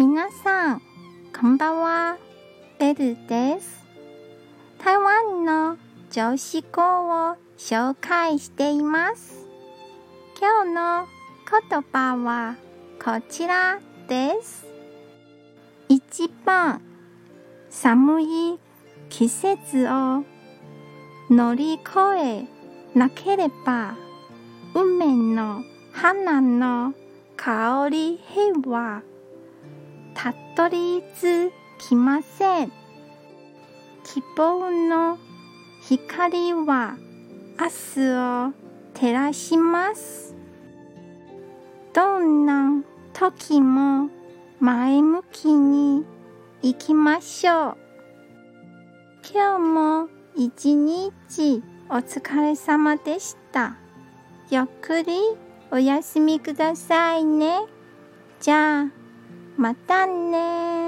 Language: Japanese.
皆さん、こんばんは。ベルです。台湾の女子校を紹介しています。今日の言葉はこちらです。一番寒い季節を乗り越えなければ梅の花の香りへはたどり着きません。希望の光は明日を照らします。どんな時も前向きに行きましょう。今日も一日お疲れ様でした。ゆっくりお休みくださいね。じゃあ、またね